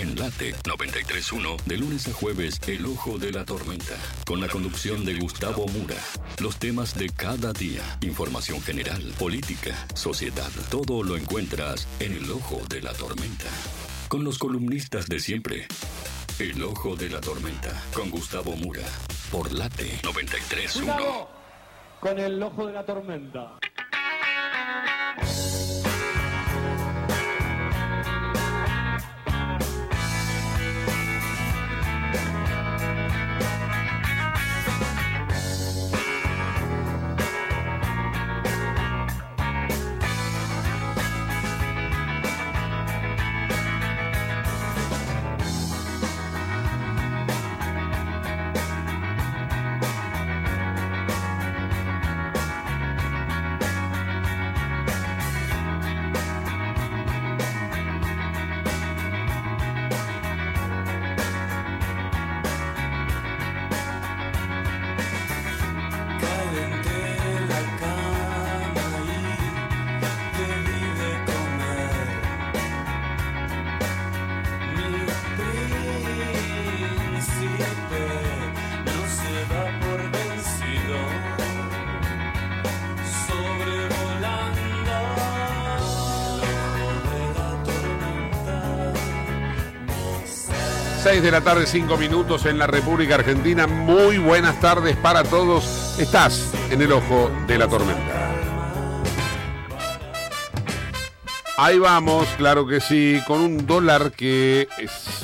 En Late 931, de lunes a jueves, El Ojo de la Tormenta, con la conducción de Gustavo Mura. Los temas de cada día, información general, política, sociedad, todo lo encuentras en El Ojo de la Tormenta. Con los columnistas de siempre. El Ojo de la Tormenta, con Gustavo Mura, por Late 931. Con el ojo de la tormenta. 6 de la tarde, 5 minutos en la República Argentina. Muy buenas tardes para todos. Estás en el ojo de la tormenta. Ahí vamos, claro que sí, con un dólar que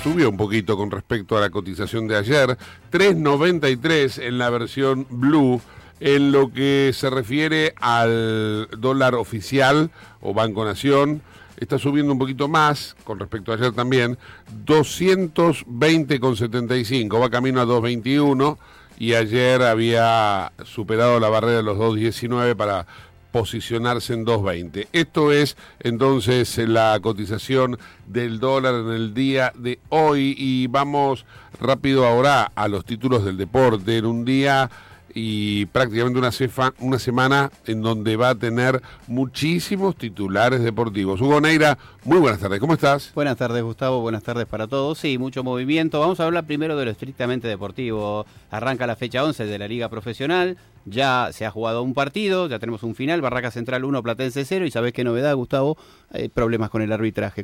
subió un poquito con respecto a la cotización de ayer, 3.93 en la versión blue, en lo que se refiere al dólar oficial o Banco Nación está subiendo un poquito más con respecto a ayer también, 220,75, va camino a 221 y ayer había superado la barrera de los 219 para posicionarse en 2.20. Esto es entonces la cotización del dólar en el día de hoy y vamos rápido ahora a los títulos del deporte en un día y prácticamente una, semana en donde va a tener muchísimos titulares deportivos. Hugo Neira, muy buenas tardes, ¿cómo estás? Buenas tardes Gustavo, buenas tardes para todos. Sí, mucho movimiento. Vamos a hablar primero de lo estrictamente deportivo. Arranca la fecha 11 de la Liga Profesional, ya se ha jugado un partido, ya tenemos un final, Barraca Central 1, Platense 0 y sabes qué novedad Gustavo, hay problemas con el arbitraje.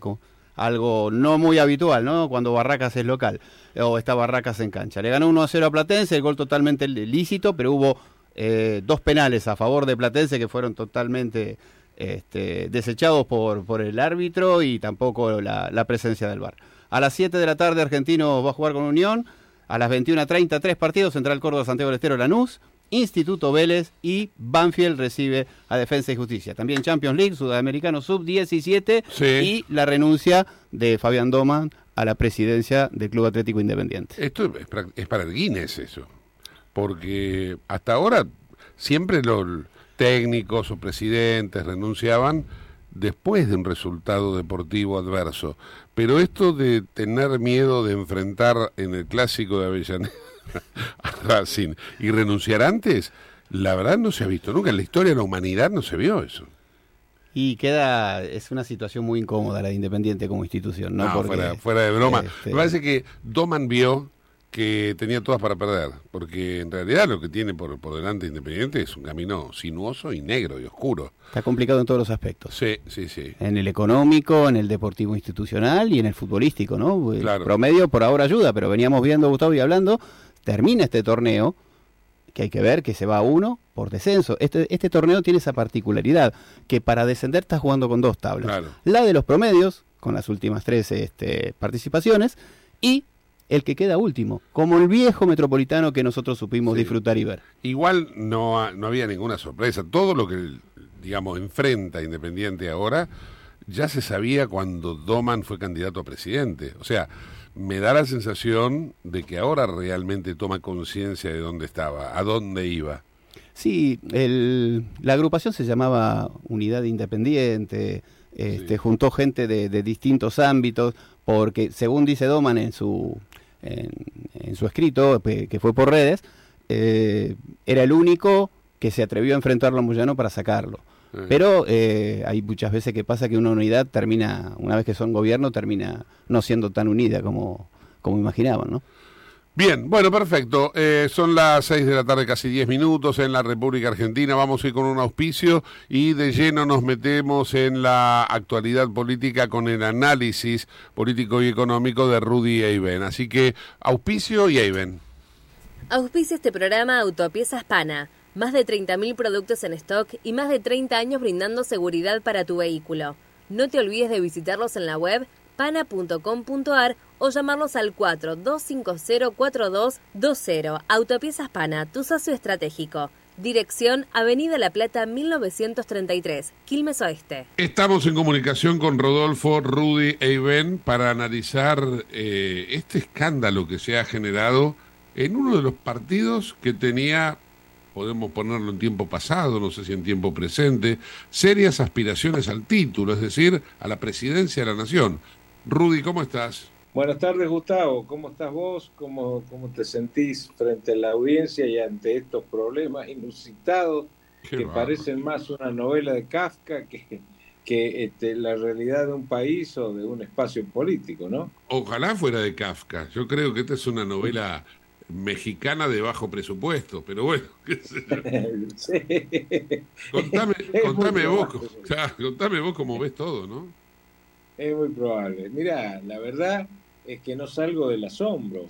Algo no muy habitual, ¿no? Cuando Barracas es local o está Barracas en cancha. Le ganó 1 a 0 a Platense, el gol totalmente lícito, pero hubo eh, dos penales a favor de Platense que fueron totalmente este, desechados por, por el árbitro y tampoco la, la presencia del VAR. A las 7 de la tarde Argentino va a jugar con Unión. A las 21.30, tres partidos, Central Córdoba, Santiago del Estero, Lanús. Instituto Vélez y Banfield recibe a Defensa y Justicia. También Champions League, Sudamericano Sub-17 y la renuncia de Fabián Doman a la presidencia del Club Atlético Independiente. Esto es para el Guinness eso, porque hasta ahora siempre los técnicos o presidentes renunciaban después de un resultado deportivo adverso. Pero esto de tener miedo de enfrentar en el clásico de Avellaneda a Racing y renunciar antes, la verdad no se ha visto nunca. En la historia de la humanidad no se vio eso. Y queda, es una situación muy incómoda la de Independiente como institución, ¿no? fuera, de broma. Este Me parece que Doman vio que tenía todas para perder, porque en realidad lo que tiene por, por delante Independiente es un camino sinuoso y negro y oscuro. Está complicado en todos los aspectos. Sí, sí, sí. En el económico, en el deportivo institucional y en el futbolístico, ¿no? El promedio por ahora ayuda, pero veníamos viendo, Gustavo, y hablando, termina este torneo, que hay que ver que se va a uno por descenso. Este, este torneo tiene esa particularidad, que para descender está jugando con dos tablas. La de los promedios, con las últimas tres este, participaciones, y el que queda último, como el viejo metropolitano que nosotros supimos disfrutar y ver. Igual no, no había ninguna sorpresa. Todo lo que, digamos, enfrenta Independiente ahora ya se sabía cuando Doman fue candidato a presidente. O sea, me da la sensación de que ahora realmente toma conciencia de dónde estaba, a dónde iba. Sí, el, la agrupación se llamaba Unidad Independiente, este, juntó gente de, de, distintos ámbitos, porque según dice Doman en su, en, su escrito, que fue por redes, eh, era el único que se atrevió a enfrentarlo a Moyano para sacarlo. Pero eh, hay muchas veces que pasa que una unidad termina, una vez que son gobierno, termina no siendo tan unida como, como imaginaban, ¿no? Bien, bueno, perfecto. Eh, son las 6 de la tarde, casi 10 minutos en la República Argentina. Vamos a ir con un auspicio y de lleno nos metemos en la actualidad política con el análisis político y económico de Rudy Eiben. Así que auspicio y Eiben. Auspicia este programa Autopiezas Pana. Más de 30.000 productos en stock y más de 30 años brindando seguridad para tu vehículo. No te olvides de visitarlos en la web pana.com.ar o llamarlos al 42504220. Autopiezas Pana, tu socio estratégico. Dirección Avenida La Plata 1933, Quilmes Oeste. Estamos en comunicación con Rodolfo, Rudy e Iben para analizar eh, este escándalo que se ha generado en uno de los partidos que tenía, podemos ponerlo en tiempo pasado, no sé si en tiempo presente, serias aspiraciones al título, es decir, a la presidencia de la nación. Rudy, ¿cómo estás? Buenas tardes, Gustavo. ¿Cómo estás vos? ¿Cómo, cómo te sentís frente a la audiencia y ante estos problemas inusitados que parecen más una novela de Kafka que, que este, la realidad de un país o de un espacio político, ¿no? Ojalá fuera de Kafka. Yo creo que esta es una novela mexicana de bajo presupuesto, pero bueno, Contame, contame vos, contame vos cómo ves todo, ¿no? Es muy probable. Mira, la verdad es que no salgo del asombro,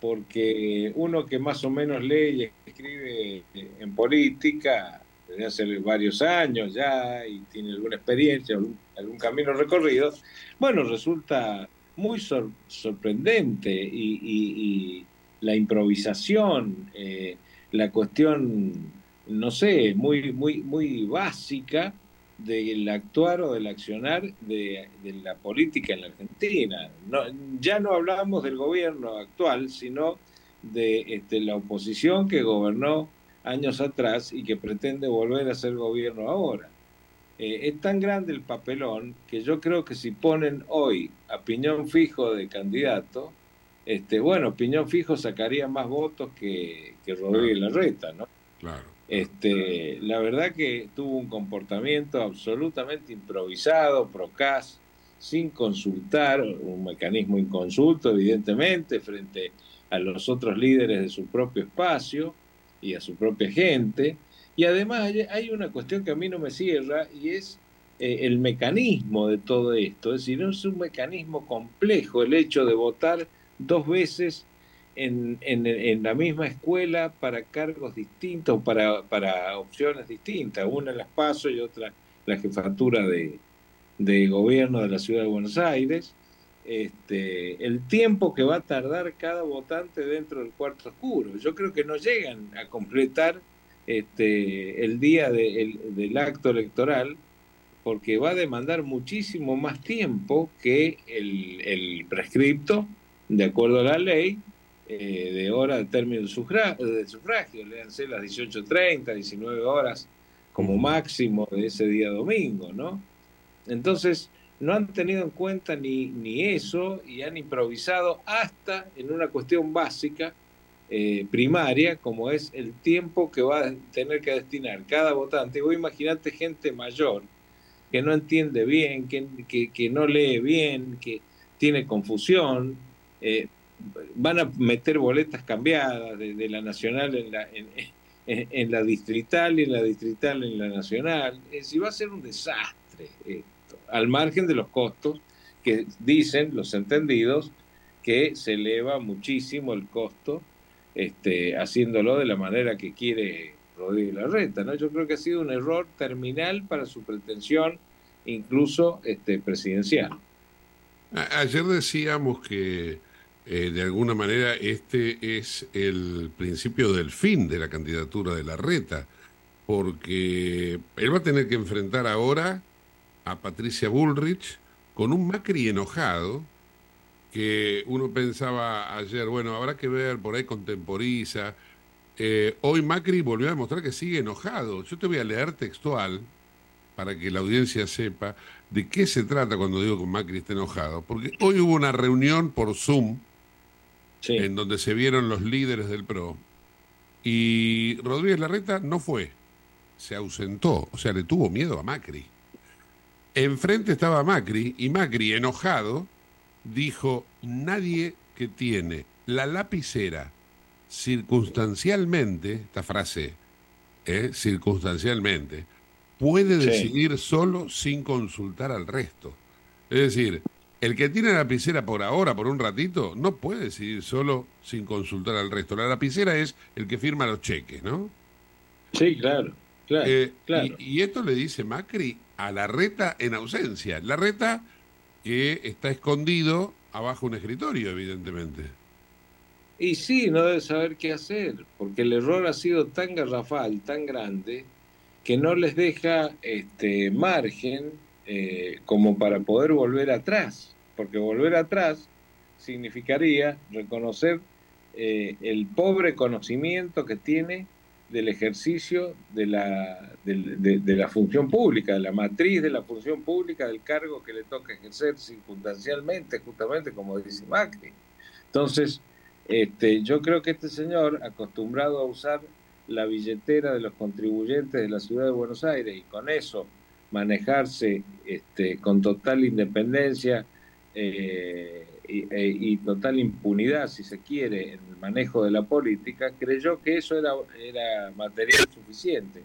porque uno que más o menos lee y escribe en política desde hace varios años ya y tiene alguna experiencia, algún, camino recorrido, bueno, resulta muy sorprendente y, la improvisación, eh, la cuestión, no sé, muy, muy, muy básica del actuar o del accionar de, la política en la Argentina. Ya no hablamos del gobierno actual, sino de este, la oposición que gobernó años atrás y que pretende volver a ser gobierno ahora. Eh, es tan grande el papelón que yo creo que si ponen hoy a Piñón Fijo de candidato, este, bueno, Piñón Fijo sacaría más votos que, que Rodríguez Larreta, ¿no? Claro. Este, la verdad que tuvo un comportamiento absolutamente improvisado, procas, sin consultar, un mecanismo inconsulto, evidentemente, frente a los otros líderes de su propio espacio y a su propia gente. Y además hay una cuestión que a mí no me cierra y es eh, el mecanismo de todo esto. Es decir, no es un mecanismo complejo el hecho de votar dos veces en, en, la misma escuela para cargos distintos, para, para opciones distintas, una las paso y otra la jefatura de, de gobierno de la ciudad de Buenos Aires, este, el tiempo que va a tardar cada votante dentro del cuarto oscuro. Yo creo que no llegan a completar este, el día del acto electoral porque va a demandar muchísimo más tiempo que el, el prescripto, de acuerdo a la ley, eh, de hora de término del sufragio, del sufragio, léanse las 18.30, 19 horas como máximo de ese día domingo, ¿no? Entonces, no han tenido en cuenta ni, ni eso y han improvisado hasta en una cuestión básica, eh, primaria, como es el tiempo que va a tener que destinar cada votante. Vos imaginate gente mayor que no entiende bien, que, que, no lee bien, que tiene confusión, eh, van a meter boletas cambiadas de, la nacional en la, en, la distrital y en la distrital en la nacional. Es decir, va a ser un desastre esto, al margen de los costos que dicen los entendidos que se eleva muchísimo el costo este, haciéndolo de la manera que quiere Rodríguez Larreta. ¿no? Yo creo que ha sido un error terminal para su pretensión, incluso este, presidencial. Ayer decíamos que eh, de alguna manera este es el principio del fin de la candidatura de la reta, porque él va a tener que enfrentar ahora a Patricia Bullrich con un Macri enojado, que uno pensaba ayer, bueno, habrá que ver, por ahí contemporiza. Eh, hoy Macri volvió a demostrar que sigue enojado. Yo te voy a leer textual para que la audiencia sepa de qué se trata cuando digo que Macri está enojado. Porque hoy hubo una reunión por Zoom en donde se vieron los líderes del PRO. Y Rodríguez Larreta no fue. se ausentó, o sea, le tuvo miedo a Macri. Enfrente estaba Macri y Macri, enojado, dijo, nadie que tiene la lapicera circunstancialmente, esta frase, ¿eh? circunstancialmente, puede decidir solo sin consultar al resto. Es decir, el que tiene la lapicera por ahora, por un ratito, no puede decidir solo sin consultar al resto. La lapicera es el que firma los cheques, ¿no? Sí, claro, claro. Eh, y, esto le dice Macri a la reta en ausencia. La reta que está escondido abajo un escritorio, evidentemente. Y sí, no debe saber qué hacer, porque el error ha sido tan garrafal, tan grande, que no les deja este margen eh, como para poder volver atrás, porque volver atrás significaría reconocer eh, el pobre conocimiento que tiene del ejercicio de la, de, la función pública, de la matriz de la función pública, del cargo que le toca ejercer circunstancialmente, justamente como dice Macri. Entonces, este, yo creo que este señor, acostumbrado a usar la billetera de los contribuyentes de la ciudad de Buenos Aires y con eso manejarse este, con total independencia eh, e, y, total impunidad, si se quiere, en el manejo de la política, creyó que eso era, era material suficiente.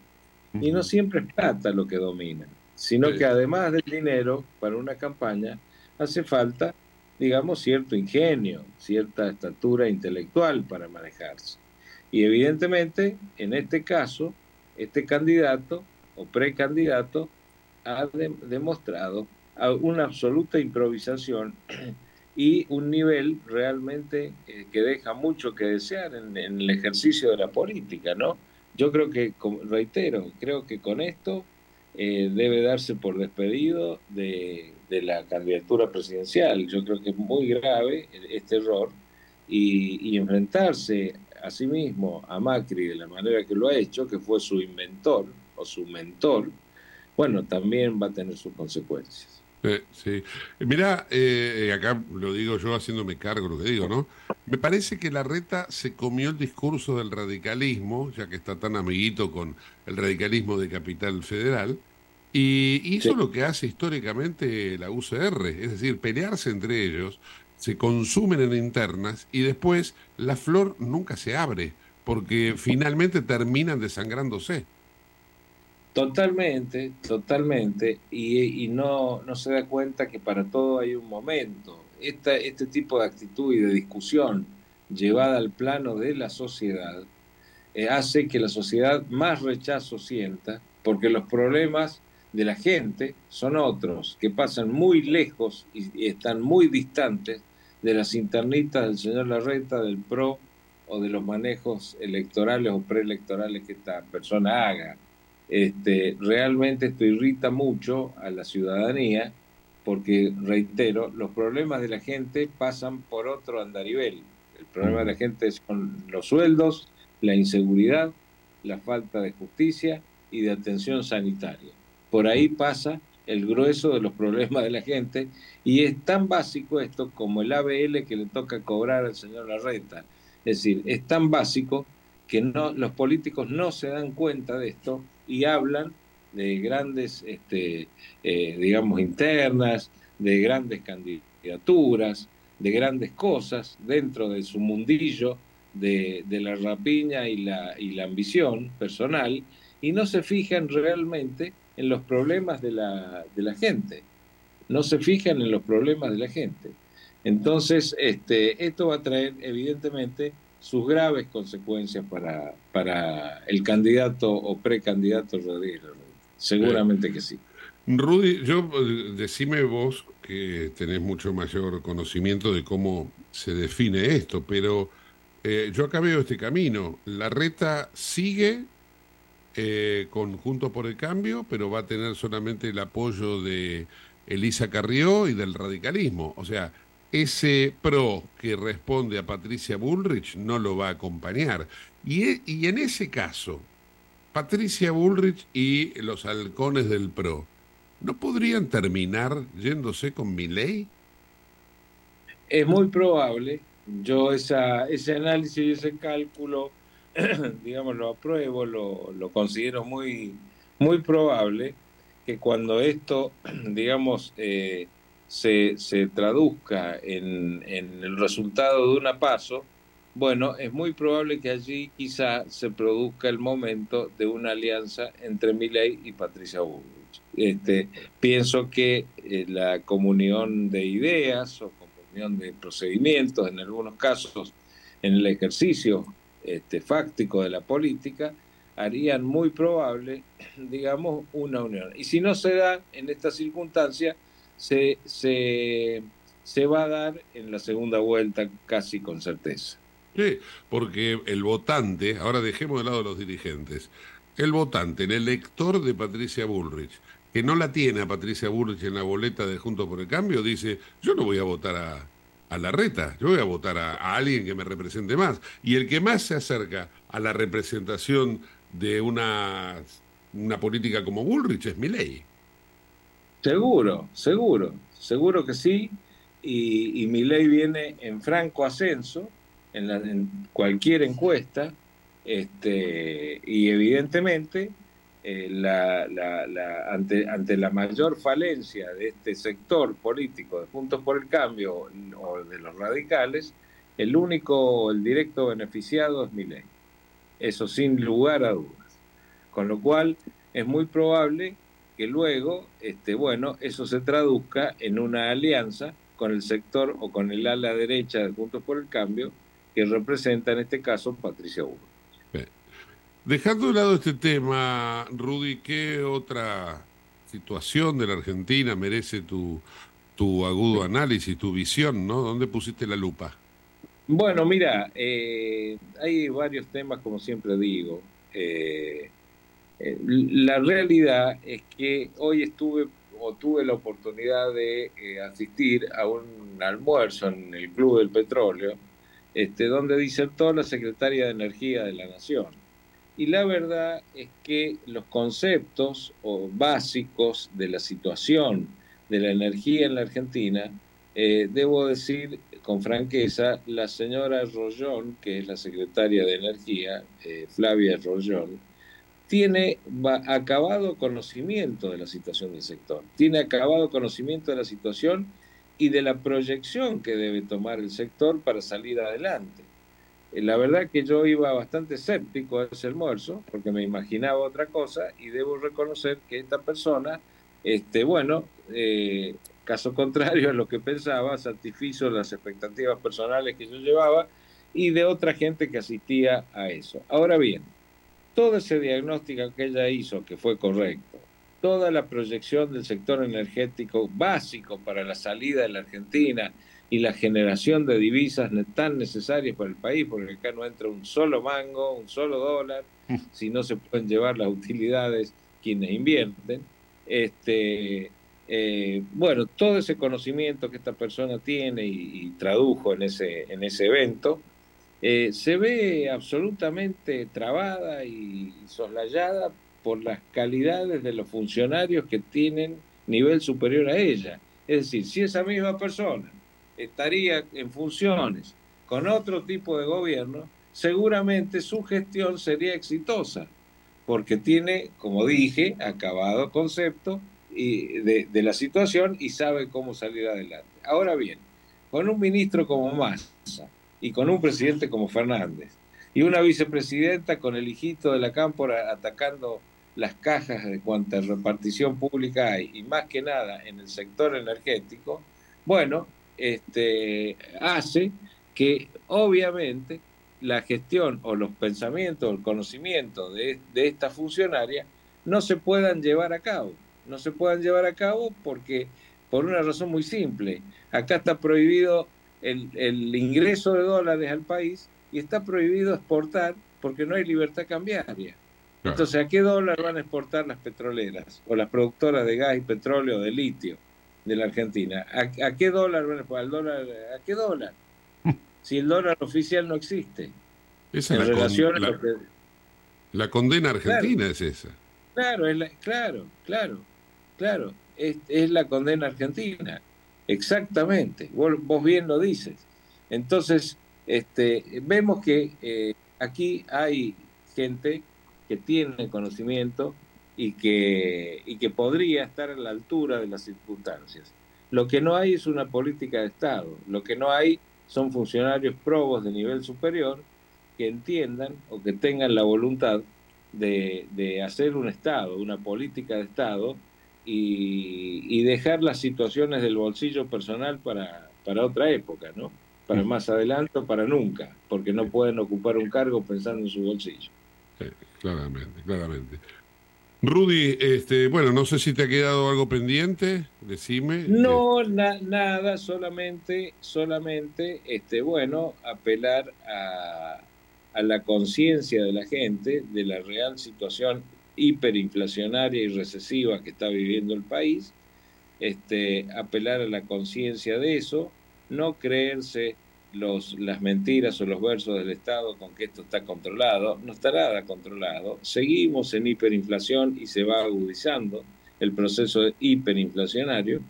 Y no siempre es plata lo que domina, sino que además del dinero para una campaña, hace falta, digamos, cierto ingenio, cierta estatura intelectual para manejarse. Y evidentemente, en este caso, este candidato o precandidato ha demostrado una absoluta improvisación y un nivel realmente eh, que deja mucho que desear en, el ejercicio de la política, ¿no? Yo creo que, reitero, creo que con esto eh, debe darse por despedido de, la candidatura presidencial. Yo creo que es muy grave este error y, y enfrentarse a sí mismo a Macri de la manera que lo ha hecho, que fue su inventor o su mentor, bueno, también va a tener sus consecuencias. Eh, sí. Mirá, eh, acá lo digo yo haciéndome cargo de lo que digo, ¿no? Me parece que la reta se comió el discurso del radicalismo, ya que está tan amiguito con el radicalismo de Capital Federal, y hizo lo que hace históricamente la UCR, es decir, pelearse entre ellos, se consumen en internas y después la flor nunca se abre, porque finalmente terminan desangrándose. Totalmente, totalmente, y, no, no se da cuenta que para todo hay un momento. Esta, este tipo de actitud y de discusión llevada al plano de la sociedad eh, hace que la sociedad más rechazo sienta, porque los problemas de la gente son otros, que pasan muy lejos y, están muy distantes de las internitas del señor Larreta, del PRO o de los manejos electorales o preelectorales que esta persona haga. Este, realmente esto irrita mucho a la ciudadanía porque, reitero, los problemas de la gente pasan por otro andarivel. El problema de la gente son los sueldos, la inseguridad, la falta de justicia y de atención sanitaria. Por ahí pasa el grueso de los problemas de la gente y es tan básico esto como el ABL que le toca cobrar al señor Larreta. Es decir, es tan básico que no, los políticos no se dan cuenta de esto y hablan de grandes, este, eh, digamos, internas, de grandes candidaturas, de grandes cosas dentro de su mundillo de, de, la rapiña y la, y la ambición personal y no se fijan realmente en los problemas de la, de la gente, no se fijan en los problemas de la gente. Entonces, este, esto va a traer evidentemente sus graves consecuencias para, para el candidato o precandidato Rodríguez Seguramente que sí. Rudy, yo eh, decime vos que tenés mucho mayor conocimiento de cómo se define esto, pero eh, yo acá veo este camino. La reta sigue eh, con Junto por el Cambio, pero va a tener solamente el apoyo de Elisa Carrió y del radicalismo. O sea, ese pro que responde a Patricia Bullrich no lo va a acompañar. Y, e, y en ese caso, Patricia Bullrich y los halcones del pro, ¿no podrían terminar yéndose con mi ley? Es muy probable. Yo ese análisis y ese cálculo digamos, lo apruebo, lo, lo considero muy, muy probable que cuando esto, digamos, eh, se, se, traduzca en, en, el resultado de una paso, bueno, es muy probable que allí quizá se produzca el momento de una alianza entre Milei y Patricia Bullrich. Este, pienso que eh, la comunión de ideas o comunión de procedimientos, en algunos casos, en el ejercicio este, fáctico de la política, harían muy probable, digamos, una unión. Y si no se da en esta circunstancia, se, se, se va a dar en la segunda vuelta casi con certeza. Sí, porque el votante, ahora dejemos de lado los dirigentes, el votante, el elector de Patricia Bullrich, que no la tiene a Patricia Bullrich en la boleta de Juntos por el Cambio, dice, yo no voy a votar a, a la reta, yo voy a votar a, a, alguien que me represente más. Y el que más se acerca a la representación de una, una política como Bullrich es mi ley. Seguro, seguro, seguro que sí. Y, mi ley viene en franco ascenso en, la, en cualquier encuesta. Este, y evidentemente, eh, la, la, ante, ante la mayor falencia de este sector político de Juntos por el Cambio o de los radicales, el único, el directo beneficiado es mi ley eso sin lugar a dudas. Con lo cual es muy probable que luego, este, bueno, eso se traduzca en una alianza con el sector o con el ala derecha de Juntos por el Cambio, que representa en este caso Patricia Burro. Dejando de lado este tema, Rudy, ¿qué otra situación de la Argentina merece tu, tu agudo análisis, tu visión, ¿no? ¿Dónde pusiste la lupa? Bueno, mira, eh, hay varios temas, como siempre digo. Eh, eh, la realidad es que hoy estuve o tuve la oportunidad de eh, asistir a un almuerzo en el Club del Petróleo, este, donde disertó la secretaria de Energía de la Nación. Y la verdad es que los conceptos básicos de la situación de la energía en la Argentina, eh, debo decir con franqueza, la señora Rollón, que es la secretaria de Energía, Flavia Rollón, tiene acabado conocimiento de la situación del sector, tiene acabado conocimiento de la situación y de la proyección que debe tomar el sector para salir adelante. Eh, la verdad que yo iba bastante escéptico a ese almuerzo, porque me imaginaba otra cosa, y debo reconocer que esta persona, este, bueno, eh, Caso contrario a lo que pensaba, satisfizo las expectativas personales que yo llevaba y de otra gente que asistía a eso. Ahora bien, todo ese diagnóstico que ella hizo, que fue correcto, toda la proyección del sector energético básico para la salida de la Argentina y la generación de divisas tan necesarias para el país, porque acá no entra un solo mango, un solo dólar, si no se pueden llevar las utilidades quienes invierten. Este, eh, bueno, todo ese conocimiento que esta persona tiene y, y tradujo en ese, en ese evento, eh, se ve absolutamente trabada y soslayada por las calidades de los funcionarios que tienen nivel superior a ella. Es decir, si esa misma persona estaría en funciones con otro tipo de gobierno, seguramente su gestión sería exitosa, porque tiene, como dije, acabado concepto y de, de, la situación y sabe cómo salir adelante. Ahora bien, con un ministro como Massa y con un presidente como Fernández. Y una vicepresidenta con el hijito de la cámpora atacando las cajas de cuanta repartición pública hay y más que nada en el sector energético, bueno, este, hace que obviamente la gestión o los pensamientos o el conocimiento de, de esta funcionaria no se puedan llevar a cabo. No se puedan llevar a cabo porque, por una razón muy simple, acá está prohibido el, el ingreso de dólares al país y está prohibido exportar porque no hay libertad cambiaria. Claro. Entonces, ¿a qué dólar van a exportar las petroleras o las productoras de gas y petróleo de litio de la Argentina? ¿A, a qué dólar van a exportar? Dólar, ¿A qué dólar? Si el dólar oficial no existe. Esa en la, relación con, la, que... la, condena argentina claro. es esa. Claro, es la, claro, claro. Claro, es, es, la condena argentina. Exactamente. Vos, bien lo dices. Entonces, este, vemos que eh, aquí hay gente que tiene conocimiento y que, y que podría estar a la altura de las circunstancias. Lo que no hay es una política de Estado, lo que no hay son funcionarios probos de nivel superior que entiendan o que tengan la voluntad de, de hacer un Estado, una política de Estado y, y, dejar las situaciones del bolsillo personal para, para otra época, ¿no? Para más adelante o para nunca, porque no pueden ocupar un cargo pensando en su bolsillo. claramente, claramente. Rudy, este, bueno, no sé si te ha quedado algo pendiente, decime. No, nada, solamente, solamente, este, bueno, apelar a, a la conciencia de la gente de la real situación hiperinflacionaria y recesiva que está viviendo el país, este, apelar a la conciencia de eso, no creerse los, las mentiras o los versos del Estado con que esto está controlado, no está nada controlado. Seguimos en hiperinflación y se va agudizando el proceso hiperinflacionario,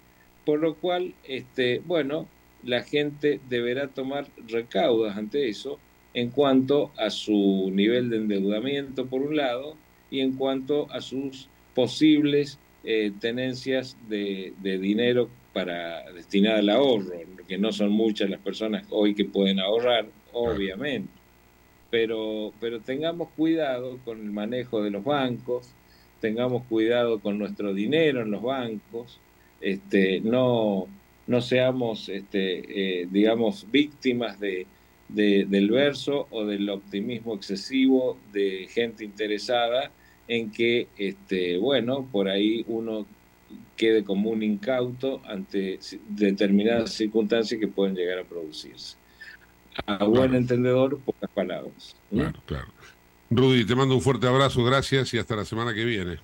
por lo cual, este, bueno, la gente deberá tomar recaudas ante eso en cuanto a su nivel de endeudamiento, por un lado, y en cuanto a sus posibles eh, tenencias de, de dinero para destinar al ahorro, que no son muchas las personas hoy que pueden ahorrar, obviamente. Pero, pero tengamos cuidado con el manejo de los bancos, tengamos cuidado con nuestro dinero en los bancos, este, no, no seamos, este, eh, digamos, víctimas de, de, del verso o del optimismo excesivo de gente interesada en que, este, bueno, por ahí uno quede como un incauto ante determinadas circunstancias que pueden llegar a producirse. A buen entendedor, pocas palabras. Claro, claro. Rudy, te mando un fuerte abrazo, gracias y hasta la semana que viene.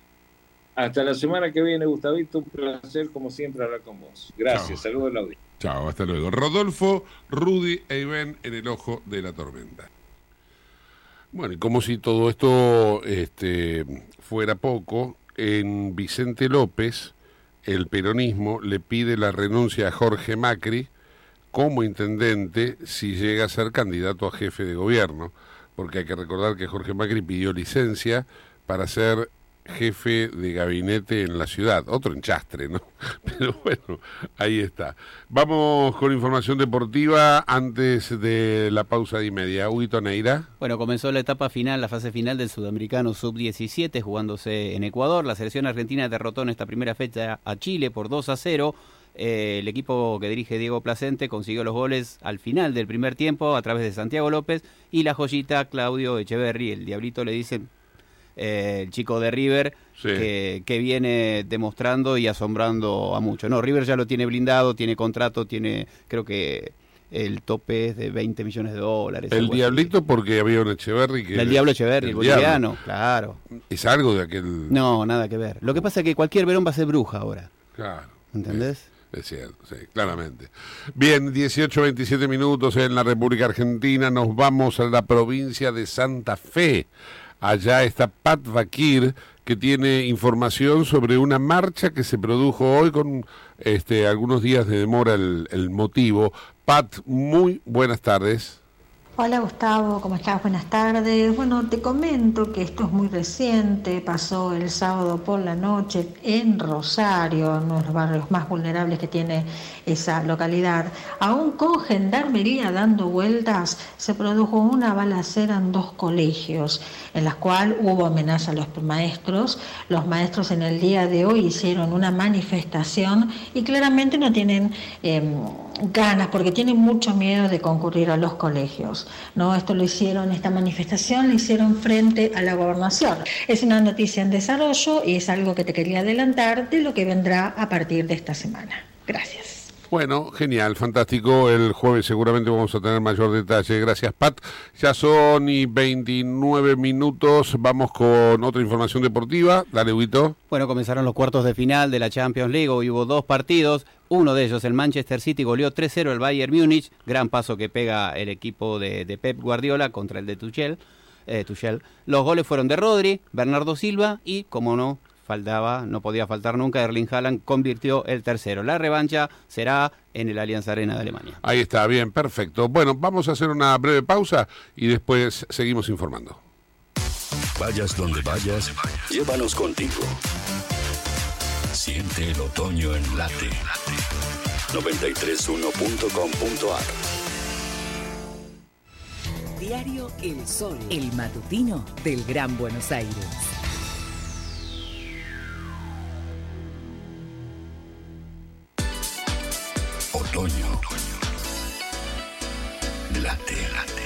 Hasta la semana que viene, Gustavito, un placer como siempre hablar con vos. Gracias, saludos a la audiencia. Chao, hasta luego. Rodolfo, Rudy e Iván en el ojo de la tormenta. Bueno, y como si todo esto este, fuera poco, en Vicente López, el peronismo le pide la renuncia a Jorge Macri como intendente si llega a ser candidato a jefe de gobierno, porque hay que recordar que Jorge Macri pidió licencia para ser jefe de gabinete en la ciudad. Otro enchastre, ¿no? Pero bueno, ahí está. Vamos con información deportiva antes de la pausa de media. Huito Neira. Bueno, comenzó la etapa final, la fase final del Sudamericano Sub-17, jugándose en Ecuador. La selección argentina derrotó en esta primera fecha a Chile por 2 a 0. Eh, el equipo que dirige Diego Placente consiguió los goles al final del primer tiempo a través de Santiago López y la joyita Claudio Echeverri. El Diablito le dicen eh, el chico de River, que, viene demostrando y asombrando a muchos. No, River ya lo tiene blindado, tiene contrato, tiene, creo que el tope es de 20 millones de dólares. El Diablito porque había un Echeverry que... El Diablo Echeverry, el, boliviano, claro. Es algo de aquel... No, nada que ver. Lo que pasa es que cualquier verón va a ser bruja ahora. Claro. ¿Entendés? Es cierto, sí, claramente. Bien, 18, 27 minutos en la República Argentina. Nos vamos a la provincia de Santa Fe. Allá está Pat Vakir, que tiene información sobre una marcha que se produjo hoy con este, algunos días de demora el, el motivo. Pat, muy buenas tardes. Hola Gustavo, ¿cómo estás? Buenas tardes. Bueno, te comento que esto es muy reciente, pasó el sábado por la noche en Rosario, uno de los barrios más vulnerables que tiene esa localidad. Aún con gendarmería dando vueltas, se produjo una balacera en dos colegios, en las cuales hubo amenaza a los maestros. Los maestros en el día de hoy hicieron una manifestación y claramente no tienen eh, ganas porque tienen mucho miedo de concurrir a los colegios. ¿No? Esto lo hicieron, esta manifestación lo hicieron frente a la gobernación. Es una noticia en desarrollo y es algo que te quería adelantar de lo que vendrá a partir de esta semana. Gracias. Bueno, genial, fantástico. El jueves seguramente vamos a tener mayor detalle. Gracias, Pat. Ya son y 29 minutos. Vamos con otra información deportiva. Dale, Huito. Bueno, comenzaron los cuartos de final de la Champions League. Hoy hubo dos partidos. Uno de ellos, el Manchester City, goleó 3-0 el Bayern Múnich. Gran paso que pega el equipo de, Pep Guardiola contra el de Tuchel. Eh, Tuchel. Los goles fueron de Rodri, Bernardo Silva y, como no, faltaba, no podía faltar nunca. Erling Haaland convirtió el tercero. La revancha será en el Allianz Arena de Alemania. Ahí está, bien, perfecto. Bueno, vamos a hacer una breve pausa y después seguimos informando. Vayas donde vayas, llévanos contigo. Siente el otoño en late. 931.com.ar Diario El Sol, el matutino del Gran Buenos Aires. Otoño. Late, late.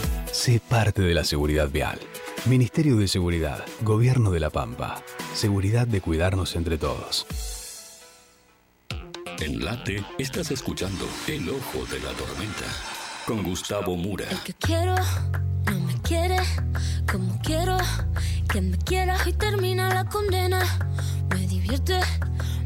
Sé parte de la seguridad vial. Ministerio de Seguridad, Gobierno de la Pampa. Seguridad de cuidarnos entre todos. En Late estás escuchando El Ojo de la Tormenta con Gustavo Mura. El que quiero no me quiere como quiero que me quiera y termina la condena. Me divierte,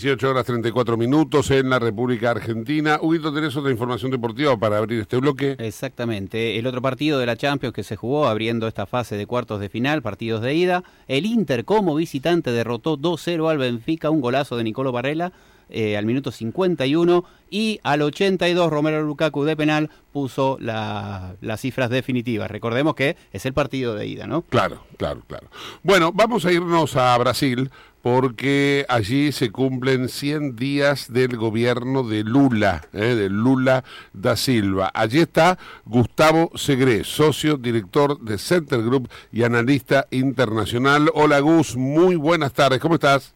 18 horas 34 minutos en la República Argentina. Huguito, ¿tenés otra información deportiva para abrir este bloque? Exactamente. El otro partido de la Champions que se jugó abriendo esta fase de cuartos de final, partidos de ida. El Inter como visitante derrotó 2-0 al Benfica, un golazo de Nicolo Barrela. Eh, al minuto 51 y al 82 Romero Lukaku de penal puso las cifras definitivas. Recordemos que es el partido de ida, ¿no? Claro, claro, claro. Bueno, vamos a irnos a Brasil porque allí se cumplen 100 días del gobierno de Lula, eh, de Lula da Silva. Allí está Gustavo Segre, socio director de Center Group y analista internacional. Hola Gus, muy buenas tardes, ¿cómo estás?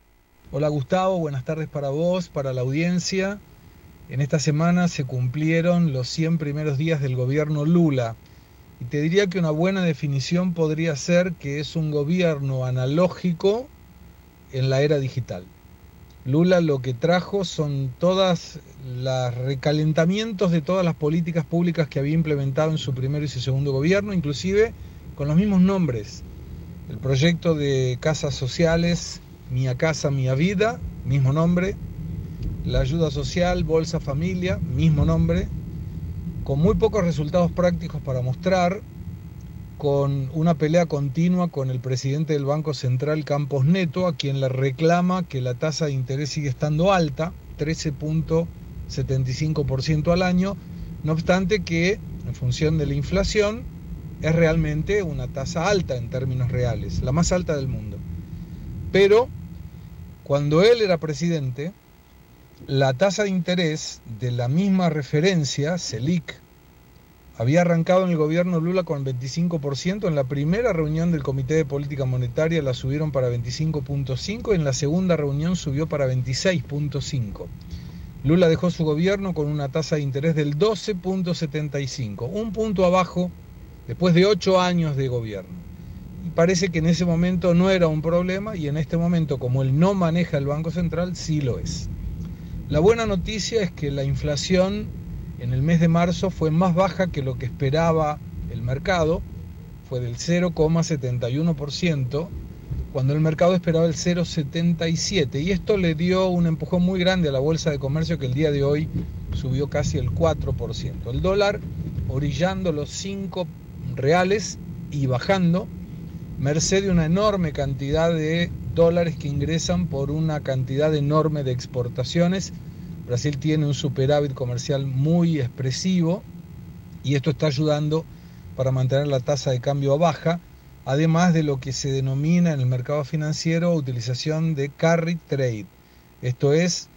Hola Gustavo, buenas tardes para vos, para la audiencia. En esta semana se cumplieron los 100 primeros días del gobierno Lula. Y te diría que una buena definición podría ser que es un gobierno analógico en la era digital. Lula lo que trajo son todas los recalentamientos de todas las políticas públicas que había implementado en su primer y su segundo gobierno, inclusive con los mismos nombres. El proyecto de casas sociales Mía Casa, Mía Vida, mismo nombre. La ayuda social, Bolsa Familia, mismo nombre. Con muy pocos resultados prácticos para mostrar, con una pelea continua con el presidente del Banco Central, Campos Neto, a quien le reclama que la tasa de interés sigue estando alta, 13.75% al año, no obstante que, en función de la inflación, es realmente una tasa alta en términos reales, la más alta del mundo. Pero cuando él era presidente, la tasa de interés de la misma referencia, Selic, había arrancado en el gobierno Lula con 25%, en la primera reunión del Comité de Política Monetaria la subieron para 25.5, en la segunda reunión subió para 26.5. Lula dejó su gobierno con una tasa de interés del 12.75, un punto abajo después de ocho años de gobierno parece que en ese momento no era un problema y en este momento como él no maneja el Banco Central sí lo es. La buena noticia es que la inflación en el mes de marzo fue más baja que lo que esperaba el mercado, fue del 0,71%, cuando el mercado esperaba el 0,77%. Y esto le dio un empujón muy grande a la bolsa de comercio que el día de hoy subió casi el 4%. El dólar orillando los 5 reales y bajando merced de una enorme cantidad de dólares que ingresan por una cantidad enorme de exportaciones. Brasil tiene un superávit comercial muy expresivo y esto está ayudando para mantener la tasa de cambio baja, además de lo que se denomina en el mercado financiero utilización de carry trade. Esto es,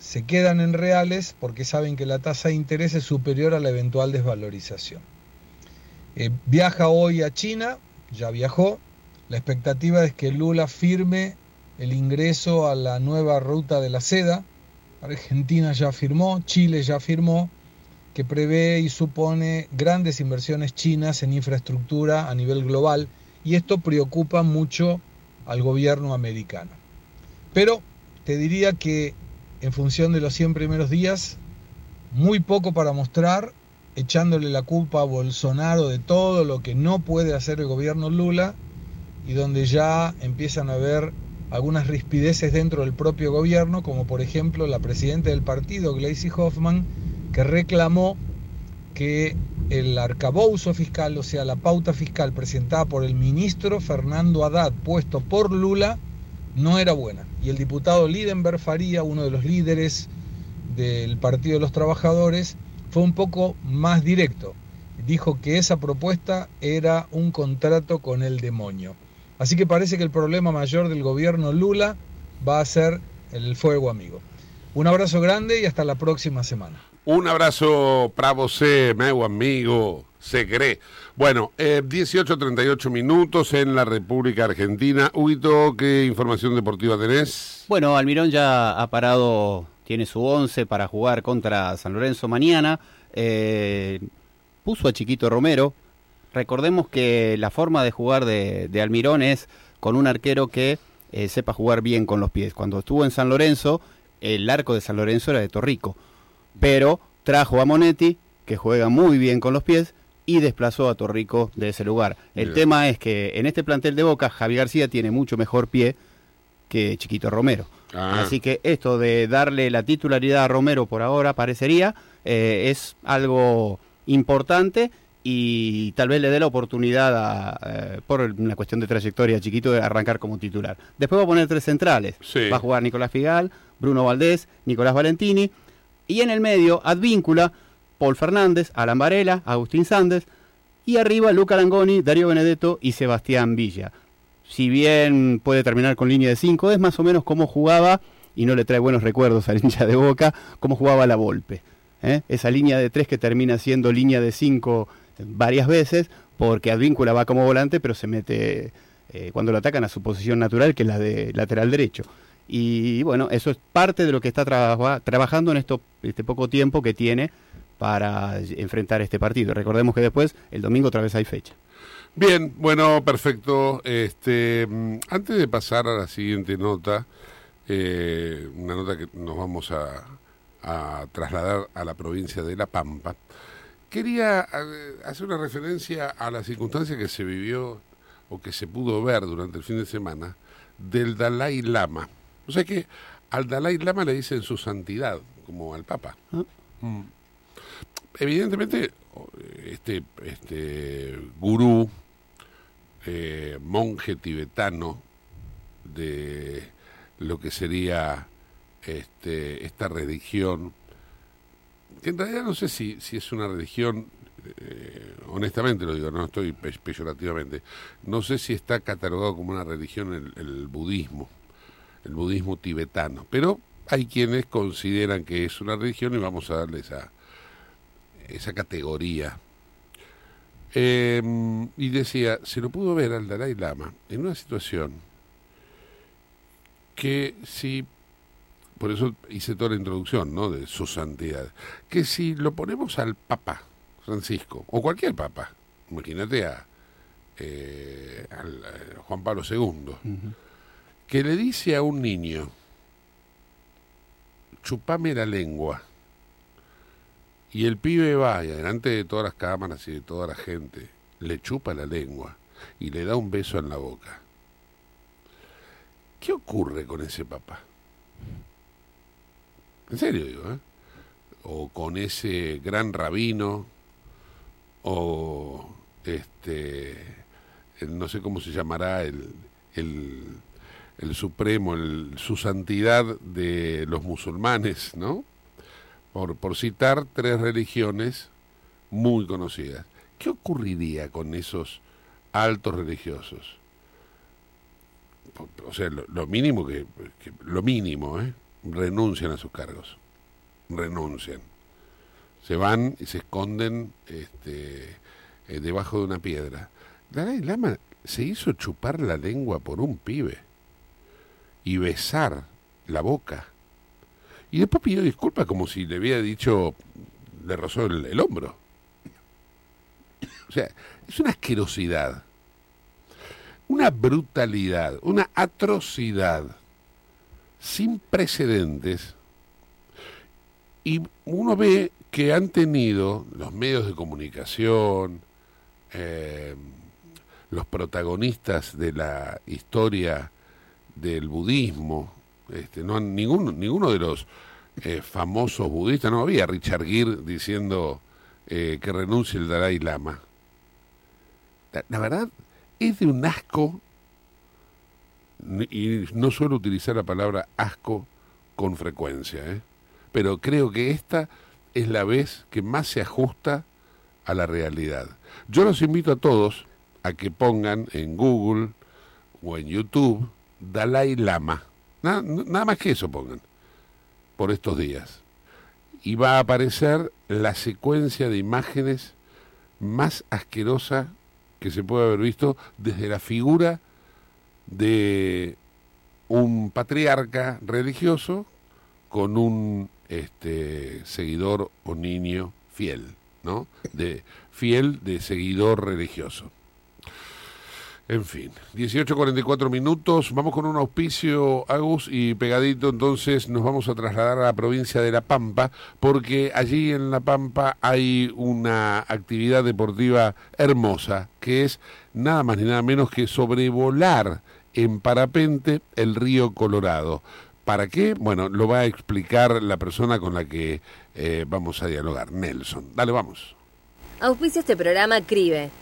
se quedan en reales porque saben que la tasa de interés es superior a la eventual desvalorización. Eh, viaja hoy a China ya viajó. La expectativa es que Lula firme el ingreso a la nueva ruta de la seda. Argentina ya firmó, Chile ya firmó, que prevé y supone grandes inversiones chinas en infraestructura a nivel global y esto preocupa mucho al gobierno americano. Pero te diría que en función de los 100 primeros días, muy poco para mostrar echándole la culpa a Bolsonaro de todo lo que no puede hacer el gobierno Lula y donde ya empiezan a haber algunas rispideces dentro del propio gobierno, como por ejemplo la presidenta del partido, Gleisi Hoffman, que reclamó que el arcabouzo fiscal, o sea, la pauta fiscal presentada por el ministro Fernando Haddad, puesto por Lula, no era buena. Y el diputado Lidenberg Faría, uno de los líderes del Partido de los Trabajadores, fue un poco más directo. Dijo que esa propuesta era un contrato con el demonio. Así que parece que el problema mayor del gobierno Lula va a ser el fuego amigo. Un abrazo grande y hasta la próxima semana. Un abrazo para você, meu amigo. Se cree. Bueno, eh, 18.38 minutos en la República Argentina. Huito, ¿qué información deportiva tenés? Bueno, Almirón ya ha parado tiene su 11 para jugar contra San Lorenzo mañana. Eh, puso a Chiquito Romero. Recordemos que la forma de jugar de, Almirón es con un arquero que eh, sepa jugar bien con los pies. Cuando estuvo en San Lorenzo, el arco de San Lorenzo era de Torrico. Pero trajo a Monetti, que juega muy bien con los pies, y desplazó a Torrico de ese lugar. El tema es que en este plantel de Boca, Javi García tiene mucho mejor pie que Chiquito Romero. Ah. Así que esto de darle la titularidad a Romero por ahora parecería eh, es algo importante y tal vez le dé la oportunidad a, eh, por una cuestión de trayectoria Chiquito de arrancar como titular. Después va a poner tres centrales. Sí. Va a jugar Nicolás Figal, Bruno Valdés, Nicolás Valentini y en el medio Advíncula, Paul Fernández, Alan Varela, Agustín Sández y arriba Luca Langoni, Darío Benedetto y Sebastián Villa. Si bien puede terminar con línea de 5, es más o menos como jugaba, y no le trae buenos recuerdos al hincha de Boca, cómo jugaba la Volpe. ¿eh? Esa línea de 3 que termina siendo línea de 5 varias veces, porque Advíncula va como volante, pero se mete eh, cuando lo atacan a su posición natural, que es la de lateral derecho. Y bueno, eso es parte de lo que está traba- trabajando en este poco tiempo que tiene para enfrentar este partido. Recordemos que después, el domingo otra vez hay fecha. Bien, bueno, perfecto. Este, mm, antes de pasar a la siguiente nota, eh, una nota que nos vamos a, a trasladar a la provincia de La Pampa, quería eh, hacer una referencia a la circunstancia que se vivió o que se pudo ver durante el fin de semana del Dalai Lama. O sea que al Dalai Lama le dicen su santidad, como al Papa. Mm. Evidentemente, este, este gurú, eh, monje tibetano de lo que sería este, esta religión, que en realidad no sé si, es una religión, eh, honestamente lo digo, no estoy pe- peyorativamente, no sé si está catalogado como una religión el, budismo, el budismo tibetano, pero hay quienes consideran que es una religión y vamos a darle esa categoría. Eh, y decía, se lo pudo ver al Dalai Lama en una situación que si, por eso hice toda la introducción, ¿no? De su santidad, que si lo ponemos al Papa Francisco, o cualquier Papa, imagínate a, eh, al, eh, Juan Pablo II, que le dice a un niño, chupame la lengua, y el pibe va y delante de todas las cámaras y de toda la gente, le chupa la lengua y le da un beso en la boca. ¿Qué ocurre con ese papá? En serio digo, ¿eh? O con ese gran rabino, o este, no sé cómo se llamará el, el, el supremo, el, su santidad de los musulmanes, ¿no? Por, por citar tres religiones muy conocidas. ¿Qué ocurriría con esos altos religiosos? O sea, lo, mínimo que, que- lo mínimo, ¿eh? renuncian a sus cargos, renuncian, se van y se esconden este, eh, debajo de una piedra. Dalai Lama se hizo chupar la lengua por un pibe y besar la boca. Y después pidió disculpas como si le había dicho, le rozó el, el hombro. O sea, es una asquerosidad, una brutalidad, una atrocidad sin precedentes. Y uno ve que han tenido los medios de comunicación, eh, los protagonistas de la historia del budismo, este, no ninguno, ninguno de los eh, famosos budistas, no había Richard Gere diciendo eh, que renuncie el Dalai Lama. La, verdad es de un asco, y no suelo utilizar la palabra asco con frecuencia, ¿eh? pero creo que esta es la vez que más se ajusta a la realidad. Yo los invito a todos a que pongan en Google o en YouTube Dalai Lama. Nada, más que eso pongan por estos días. Y va a aparecer la secuencia de imágenes más asquerosa que se puede haber visto desde la figura de un patriarca religioso con un este, seguidor o niño fiel, ¿no? De fiel de seguidor religioso. En fin, 18.44 minutos, vamos con un auspicio, Agus, y pegadito entonces nos vamos a trasladar a la provincia de La Pampa, porque allí en La Pampa hay una actividad deportiva hermosa, que es nada más ni nada menos que sobrevolar en parapente el río Colorado. ¿Para qué? Bueno, lo va a explicar la persona con la que eh, vamos a dialogar, Nelson. Dale, vamos. Auspicia este programa CRIBE.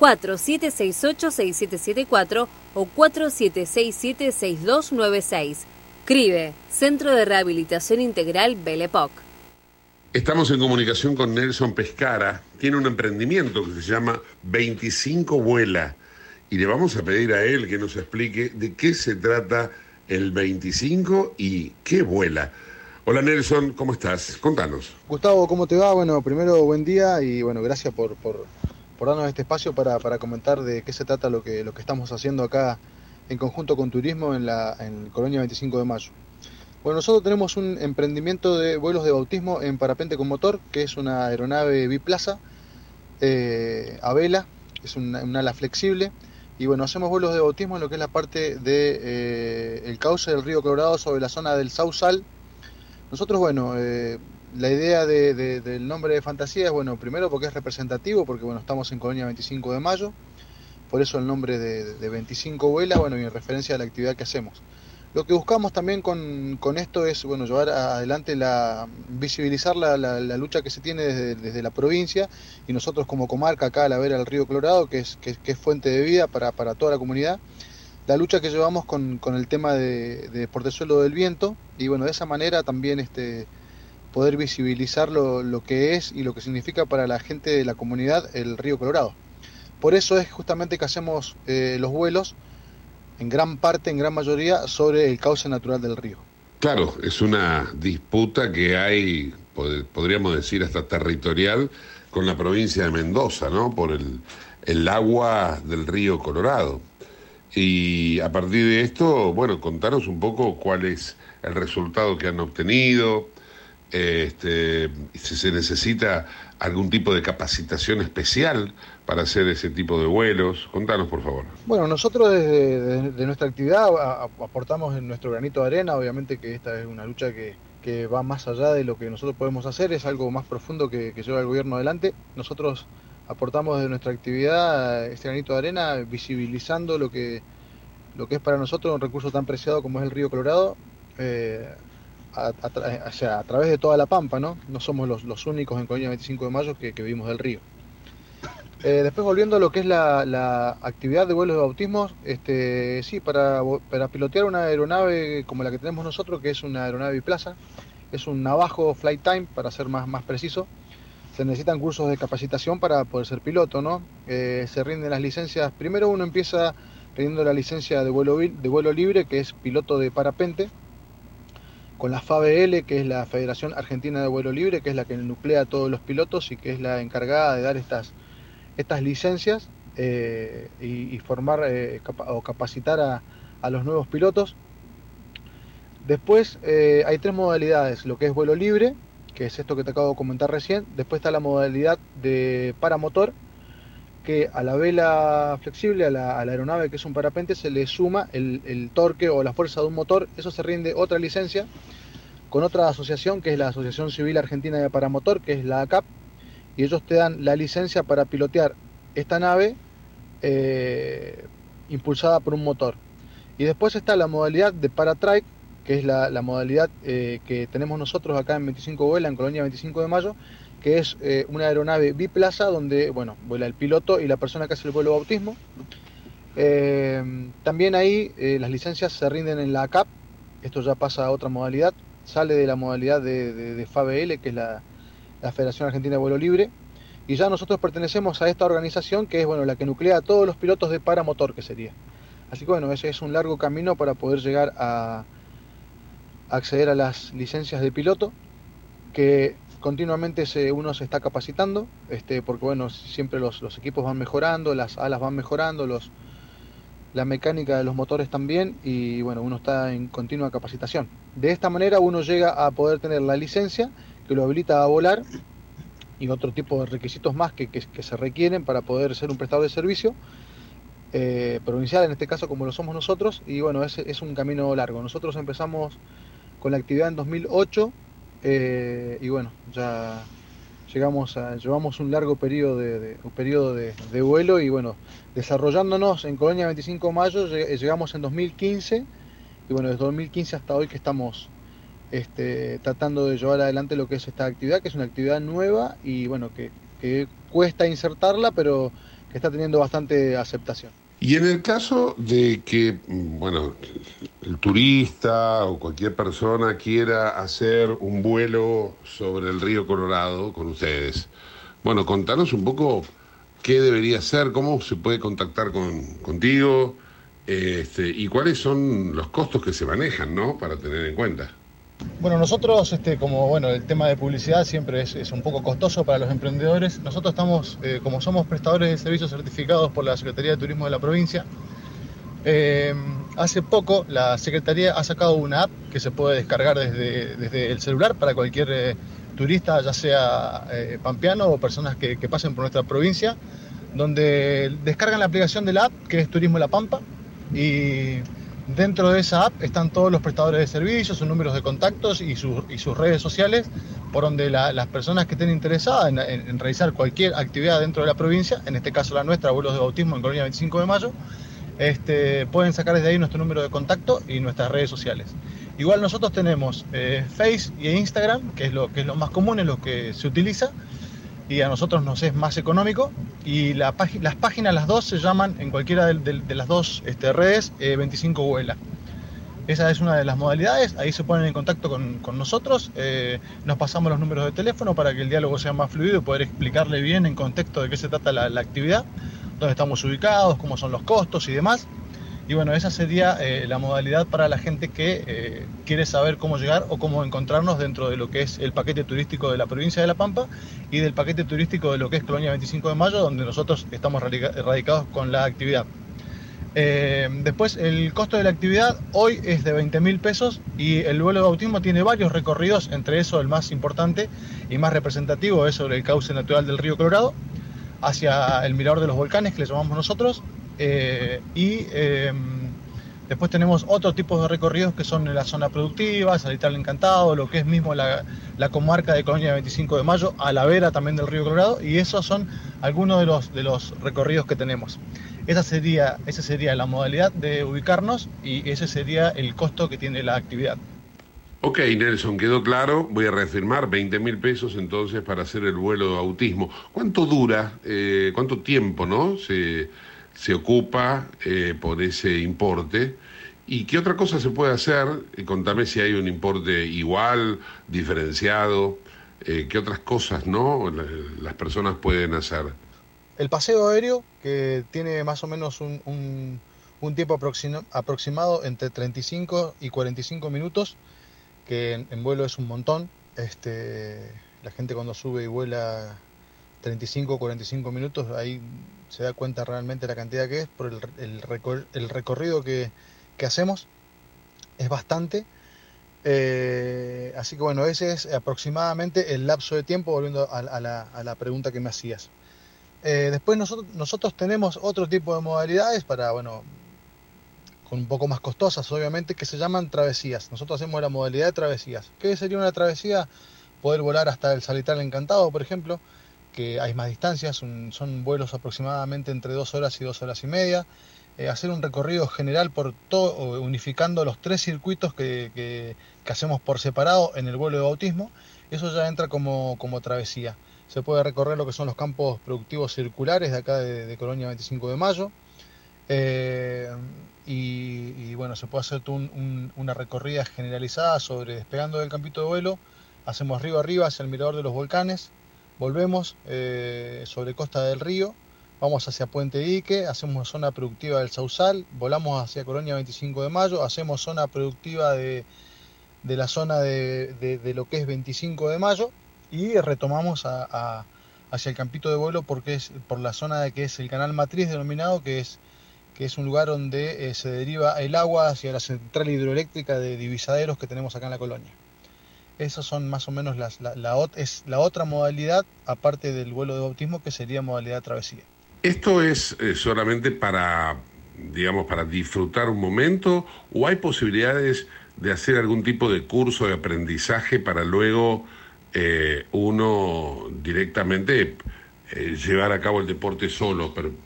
4768-6774 o 4767-6296. CRIBE, Centro de Rehabilitación Integral Belepoc. Estamos en comunicación con Nelson Pescara. Tiene un emprendimiento que se llama 25 Vuela. Y le vamos a pedir a él que nos explique de qué se trata el 25 y qué vuela. Hola Nelson, ¿cómo estás? Contanos. Gustavo, ¿cómo te va? Bueno, primero buen día y bueno, gracias por, por, por darnos este espacio para, para, comentar de qué se trata lo que, lo que estamos haciendo acá en conjunto con Turismo en la en Colonia 25 de Mayo. Bueno, nosotros tenemos un emprendimiento de vuelos de bautismo en parapente con motor, que es una aeronave biplaza eh, a vela, es una, un ala flexible. Y bueno, hacemos vuelos de bautismo en lo que es la parte del de, eh, cauce del río Colorado sobre la zona del Sausal. Nosotros, bueno, eh, la idea de, de, del nombre de fantasía es, bueno, primero porque es representativo, porque bueno, estamos en Colonia 25 de mayo, por eso el nombre de, de 25 vuelas, bueno, y en referencia a la actividad que hacemos. Lo que buscamos también con, esto es, bueno, llevar adelante la, visibilizar la, la, lucha que se tiene desde, desde, la provincia y nosotros como comarca acá a la vera del río Colorado, que es, que, que es fuente de vida para, para toda la comunidad, la lucha que llevamos con, con el tema de, de portezuelo del viento y bueno, de esa manera también este, poder visibilizar lo, lo, que es y lo que significa para la gente de la comunidad el río Colorado. Por eso es justamente que hacemos eh, los vuelos en gran parte, en gran mayoría, sobre el cauce natural del río. Claro, es una disputa que hay, podríamos decir, hasta territorial con la provincia de Mendoza, ¿no? Por el, el agua del río Colorado. Y a partir de esto, bueno, contanos un poco cuál es el resultado que han obtenido, este, si se necesita algún tipo de capacitación especial para hacer ese tipo de vuelos. Contanos, por favor. Bueno, nosotros desde, nuestra actividad aportamos en nuestro granito de arena, obviamente que esta es una lucha que, que, va más allá de lo que nosotros podemos hacer, es algo más profundo que, que lleva el gobierno adelante. Nosotros aportamos desde nuestra actividad este granito de arena visibilizando lo que, lo que es para nosotros un recurso tan preciado como es el río Colorado. Eh, a, través de toda la Pampa, ¿no? No somos los, únicos en Colonia 25 de Mayo que, vivimos del río. Eh, después volviendo a lo que es la, actividad de vuelos de bautismos, este, sí, para, para, pilotear una aeronave como la que tenemos nosotros, que es una aeronave biplaza, es un navajo flight time, para ser más, más preciso, se necesitan cursos de capacitación para poder ser piloto, ¿no? Eh, se rinden las licencias, primero uno empieza rindiendo la licencia de vuelo, de vuelo libre, que es piloto de parapente, con la FABL, que es la Federación Argentina de Vuelo Libre, que es la que nuclea a todos los pilotos y que es la encargada de dar estas, estas licencias eh, y, formar eh, o capacitar a, a, los nuevos pilotos. Después eh, hay tres modalidades, lo que es vuelo libre, que es esto que te acabo de comentar recién. Después está la modalidad de paramotor, que a la vela flexible, a la, aeronave que es un parapente, se le suma el, el, torque o la fuerza de un motor, eso se rinde otra licencia con otra asociación que es la Asociación Civil Argentina de Paramotor, que es la ACAP, y ellos te dan la licencia para pilotear esta nave eh, impulsada por un motor. Y después está la modalidad de Paratrike, que es la, la modalidad eh, que tenemos nosotros acá en 25 Vuela, en Colonia 25 de Mayo, que es eh, una aeronave biplaza donde, bueno, vuela el piloto y la persona que hace el vuelo de bautismo. Eh, también ahí eh, las licencias se rinden en la ACAP, esto ya pasa a otra modalidad, sale de la modalidad de, de, FABL, que es la, la, Federación Argentina de Vuelo Libre, y ya nosotros pertenecemos a esta organización que es bueno, la que nuclea a todos los pilotos de paramotor, que sería. Así que bueno, ese es un largo camino para poder llegar a, acceder a las licencias de piloto, que continuamente se, uno se está capacitando, este, porque bueno, siempre los, equipos van mejorando, las alas van mejorando, los, la mecánica de los motores también y bueno, uno está en continua capacitación. De esta manera uno llega a poder tener la licencia que lo habilita a volar y otro tipo de requisitos más que, se requieren para poder ser un prestador de servicio eh, provincial, en este caso como lo somos nosotros, y bueno, es un camino largo. Nosotros empezamos con la actividad en 2008 eh, y bueno, ya llegamos a, llevamos un largo periodo de, un periodo de, vuelo y bueno, desarrollándonos en Colonia 25 de mayo, llegamos en 2015 y bueno, desde 2015 hasta hoy que estamos este, tratando de llevar adelante lo que es esta actividad, que es una actividad nueva y bueno, que, que cuesta insertarla, pero que está teniendo bastante aceptación. Y en el caso de que, bueno, el turista o cualquier persona quiera hacer un vuelo sobre el río Colorado con ustedes, bueno, contanos un poco qué debería hacer, cómo se puede contactar con, contigo este, y cuáles son los costos que se manejan, ¿no? Para tener en cuenta. Bueno, nosotros, este, como bueno, el tema de publicidad siempre es, un poco costoso para los emprendedores. Nosotros estamos, eh, como somos prestadores de servicios certificados por la Secretaría de Turismo de la provincia, eh, hace poco la Secretaría ha sacado una app que se puede descargar desde, desde el celular para cualquier eh, turista, ya sea pampeano o personas que, que pasen por nuestra provincia, donde descargan la aplicación de la app que es Turismo La Pampa y Dentro de esa app están todos los prestadores de servicios, sus números de contactos y, sus redes sociales, por donde las personas que estén interesadas en, realizar cualquier actividad dentro de la provincia, en este caso la nuestra, vuelos de bautismo en Colonia 25 de Mayo, este, pueden sacar desde ahí nuestro número de contacto y nuestras redes sociales. Igual nosotros tenemos eh, Face y Instagram, que es, lo, que es lo más común, es lo que se utiliza, y a nosotros nos es más económico. Y las páginas, las dos, se llaman en cualquiera de, las dos este, redes 25 eh, Vuela. Esa es una de las modalidades, ahí se ponen en contacto con, nosotros, eh, nos pasamos los números de teléfono para que el diálogo sea más fluido y poder explicarle bien en contexto de qué se trata la, la actividad, dónde estamos ubicados, cómo son los costos y demás. Y bueno, esa sería eh, la modalidad para la gente que eh, quiere saber cómo llegar o cómo encontrarnos dentro de lo que es el paquete turístico de la provincia de La Pampa y del paquete turístico de lo que es Colonia 25 de Mayo, donde nosotros estamos radicados con la actividad. Eh, después, el costo de la actividad hoy es de 20 mil pesos y el vuelo de bautismo tiene varios recorridos, entre eso el más importante y más representativo es sobre el cauce natural del río Colorado, hacia el mirador de los volcanes que le llamamos nosotros, eh, y em, después tenemos otro tipo de recorridos que son en la zona productiva, Salital Encantado, lo que es mismo la, comarca de Colonia 25 de Mayo, a la vera también del río Colorado, y esos son algunos de los, de los recorridos que tenemos. Esa sería, esa sería la modalidad de ubicarnos y ese sería el costo que tiene la actividad. Ok, Nelson, quedó claro. Voy a reafirmar 20 mil pesos entonces para hacer el vuelo de autismo. ¿Cuánto dura? Eh, ¿Cuánto tiempo, no? Se, se ocupa eh, por ese importe. ¿Y qué otra cosa se puede hacer? Eh, contame si hay un importe igual, diferenciado, eh, qué otras cosas no las personas pueden hacer. El paseo aéreo, que tiene más o menos un, un, tiempo aproximado entre 35 y 45 minutos, que en, vuelo es un montón. Este, la gente cuando sube y vuela 35 o 45 minutos, ahí se da cuenta realmente la cantidad que es por el, el, recorrido que, hacemos. Es bastante. Eh, así que bueno, ese es aproximadamente el lapso de tiempo, volviendo a, la, pregunta que me hacías. Eh, después nosotros, nosotros tenemos otro tipo de modalidades para, bueno, con un poco más costosas obviamente, que se llaman travesías. Nosotros hacemos la modalidad de travesías. ¿Qué sería una travesía? Poder volar hasta el Salital Encantado, por ejemplo que hay más distancias, son, vuelos aproximadamente entre dos horas y dos horas y media. Eh, hacer un recorrido general por todo, unificando los tres circuitos que, que, hacemos por separado en el vuelo de bautismo, eso ya entra como, como, travesía. Se puede recorrer lo que son los campos productivos circulares de acá de, Colonia 25 de Mayo. Eh, y, bueno, se puede hacer una recorrida generalizada sobre despegando del campito de vuelo, hacemos arriba arriba hacia el mirador de los volcanes, volvemos eh, sobre Costa del Río, vamos hacia Puente Dique, hacemos zona productiva del Sausal, volamos hacia Colonia 25 de Mayo, hacemos zona productiva de, de la zona de, de- lo que es 25 de mayo y retomamos hacia el campito de vuelo porque es por la zona de que es el canal matriz denominado, que es, que es un lugar donde eh, se deriva el agua hacia la central hidroeléctrica de divisaderos que tenemos acá en la colonia. Esas son más o menos las, la, la es la otra modalidad, aparte del vuelo de bautismo, que sería modalidad travesía. ¿Esto es eh, solamente para, digamos, para disfrutar un momento o hay posibilidades de hacer algún tipo de curso de aprendizaje para luego eh, uno directamente eh, llevar a cabo el deporte solo, pero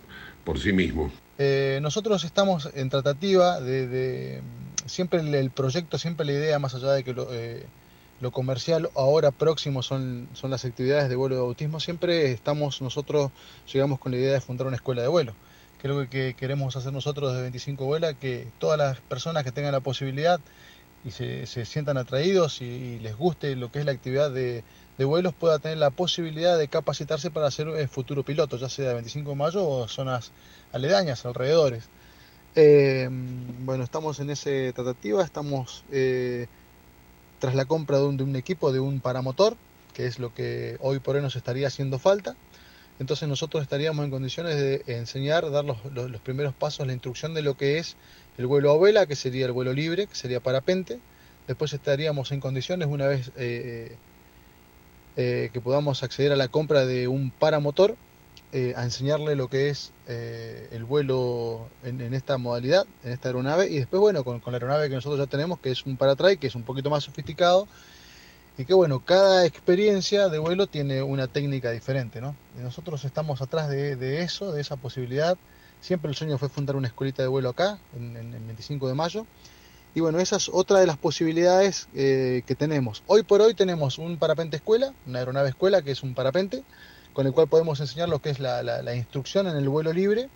por sí mismo? Eh, nosotros estamos en tratativa de, de- siempre el, el proyecto, siempre la idea, más allá de que lo, eh, lo comercial ahora próximo son, son las actividades de vuelo de bautismo, siempre estamos nosotros, llegamos con la idea de fundar una escuela de vuelo. Creo que, que queremos hacer nosotros desde 25 Vuela que todas las personas que tengan la posibilidad y se, se sientan atraídos y, les guste lo que es la actividad de, de vuelos pueda tener la posibilidad de capacitarse para ser eh, futuro piloto, ya sea de 25 de mayo o zonas aledañas, alrededores. Eh, bueno, estamos en esa tratativa, estamos eh, tras la compra de un, equipo, de un paramotor, que es lo que hoy por hoy nos estaría haciendo falta. Entonces nosotros estaríamos en condiciones de enseñar, dar los, los- primeros pasos, la instrucción de lo que es el vuelo a vela, que sería el vuelo libre, que sería parapente. Después estaríamos en condiciones, una vez eh, eh, que podamos acceder a la compra de un paramotor, eh, a enseñarle lo que es eh, el vuelo en, en esta modalidad, en esta aeronave. Y después, bueno, con, con la aeronave que nosotros ya tenemos, que es un paratray, que es un poquito más sofisticado, y que bueno, cada experiencia de vuelo tiene una técnica diferente, ¿no? Y nosotros estamos atrás de, de eso, de esa posibilidad. Siempre el sueño fue fundar una escuelita de vuelo acá, en, en el 25 de mayo. Y bueno, esa es otra de las posibilidades eh, que tenemos. Hoy por hoy tenemos un parapente escuela, una aeronave escuela que es un parapente, con el cual podemos enseñar lo que es la, la- la instrucción en el vuelo libre,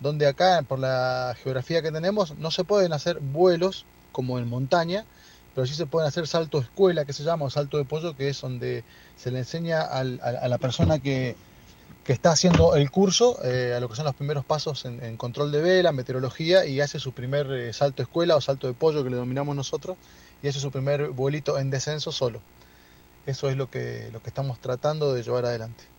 donde acá, por la geografía que tenemos, no se pueden hacer vuelos como en montaña, pero sí se pueden hacer salto escuela, que se llama, o salto de pollo, que es donde se le enseña al- a, la persona que, está haciendo el curso eh, a lo que son los primeros pasos en, en control de vela, meteorología, y hace su primer eh, salto escuela o salto de pollo, que le dominamos nosotros, y hace su primer vuelito en descenso solo. Eso es lo que, lo que estamos tratando de llevar adelante.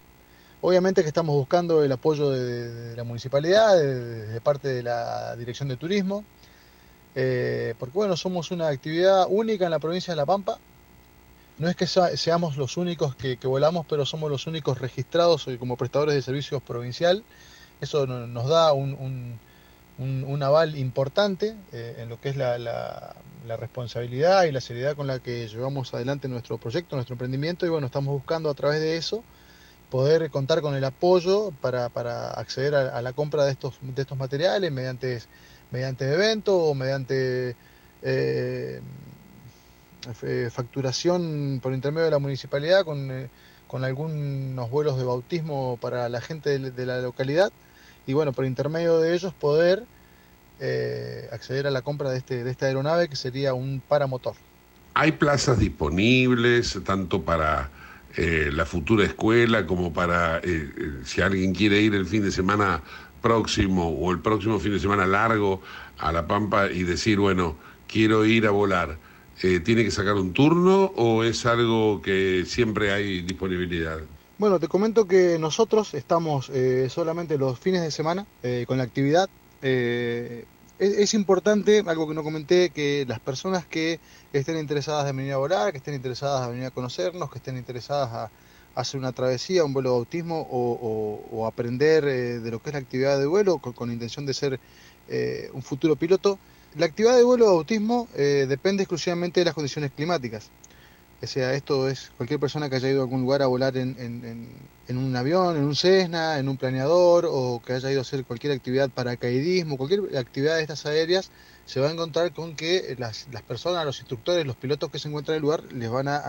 Obviamente que estamos buscando el apoyo de, la municipalidad, de, parte de la Dirección de Turismo, eh, porque bueno, somos una actividad única en la provincia de La Pampa. No es que sea- seamos los únicos que, volamos, pero somos los únicos registrados como prestadores de servicios provincial. Eso no- nos da un, un- un- aval importante eh, en lo que es la- la responsabilidad y la seriedad con la que llevamos adelante nuestro proyecto, nuestro emprendimiento. Y bueno, estamos buscando a través de eso poder contar con el apoyo para, para acceder a, la compra de estos, de estos materiales mediante, mediante evento o mediante eh, eh, facturación por intermedio de la municipalidad con, eh, con algunos vuelos de bautismo para la gente de, la localidad y bueno, por intermedio de ellos poder acceder a la compra de, este, de esta aeronave que sería un paramotor. ¿Hay plazas disponibles tanto para eh, la futura escuela como para eh, eh, si alguien quiere ir el fin de semana próximo o el próximo fin de semana largo a La Pampa y decir, bueno, quiero ir a volar? ¿Tiene que sacar un turno o es algo que siempre hay disponibilidad? Bueno, te comento que nosotros estamos solamente los fines de semana con la actividad. Es, importante, algo que no comenté, que las personas que estén interesadas en venir a volar, que estén interesadas en venir a conocernos, que estén interesadas a, hacer una travesía, un vuelo de bautismo o, o- o aprender eh, de lo que es la actividad de vuelo con, con intención de ser eh, un futuro piloto, la actividad de vuelo de bautismo eh, depende exclusivamente de las condiciones climáticas. O sea, esto es cualquier persona que haya ido a algún lugar a volar en, un avión, en un Cessna, en un planeador, o que haya ido a hacer cualquier actividad paracaidismo, cualquier actividad de estas aéreas, se va a encontrar con que las, las personas, los instructores, los pilotos que se encuentran en el lugar, les van a-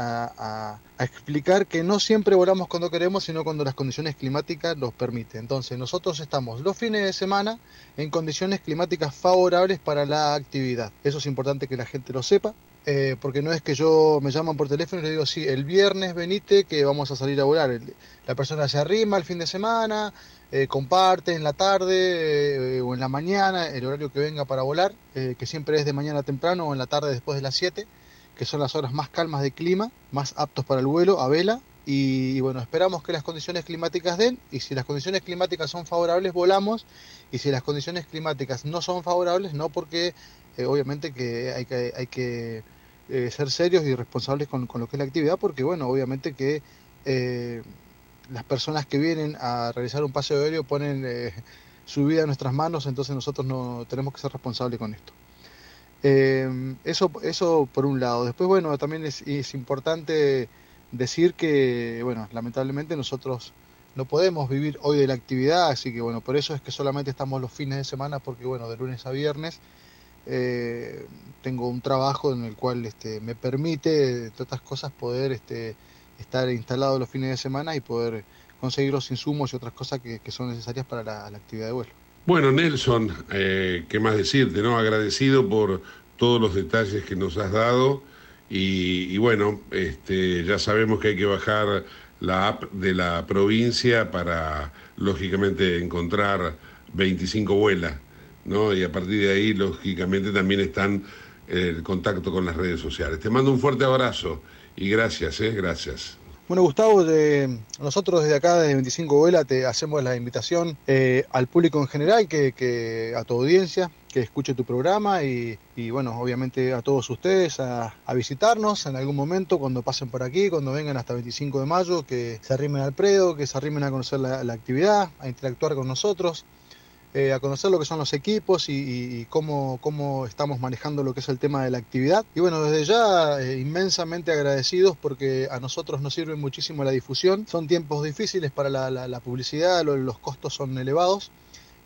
a explicar que no siempre volamos cuando queremos, sino cuando las condiciones climáticas los permiten. Entonces, nosotros estamos los fines de semana en condiciones climáticas favorables para la actividad. Eso es importante que la gente lo sepa. Eh, porque no es que yo me llaman por teléfono y le digo, sí, el viernes venite que vamos a salir a volar. La persona se arrima el fin de semana, eh, comparte en la tarde eh, o en la mañana el horario que venga para volar, eh, que siempre es de mañana temprano o en la tarde después de las 7, que son las horas más calmas de clima, más aptos para el vuelo a vela. Y, bueno, esperamos que las condiciones climáticas den y si las condiciones climáticas son favorables volamos y si las condiciones climáticas no son favorables, no porque obviamente que hay que, hay que eh, ser serios y responsables con, con, lo que es la actividad, porque bueno, obviamente que eh, las personas que vienen a realizar un paseo aéreo ponen su vida en nuestras manos, entonces nosotros no tenemos que ser responsables con esto. eso, eso por un lado. Después, bueno, también es, es importante decir que, bueno, lamentablemente nosotros no podemos vivir hoy de la actividad, así que bueno, por eso es que solamente estamos los fines de semana, porque bueno, de lunes a viernes eh, tengo un trabajo en el cual este, me permite, entre otras cosas, poder este, estar instalado los fines de semana y poder conseguir los insumos y otras cosas que, son necesarias para la, actividad de vuelo. Bueno, Nelson, eh, ¿qué más decirte? no Agradecido por todos los detalles que nos has dado y, bueno, este, ya sabemos que hay que bajar la app de la provincia para, lógicamente, encontrar 25 vuelas, ¿no? Y a partir de ahí, lógicamente, también están el contacto con las redes sociales. Te mando un fuerte abrazo y gracias, ¿eh? Gracias. Bueno, Gustavo, nosotros desde acá, desde 25 Vuela, te hacemos la invitación eh, al público en general, que, a tu audiencia, que escuche tu programa y, bueno, obviamente a todos ustedes a, visitarnos en algún momento cuando pasen por aquí, cuando vengan hasta 25 de mayo, que se arrimen al predio, que se arrimen a conocer la actividad, a interactuar con nosotros. Eh, a conocer lo que son los equipos y, cómo, cómo, estamos manejando lo que es el tema de la actividad. Y bueno, desde ya eh, inmensamente agradecidos porque a nosotros nos sirve muchísimo la difusión. Son tiempos difíciles para la publicidad, los costos son elevados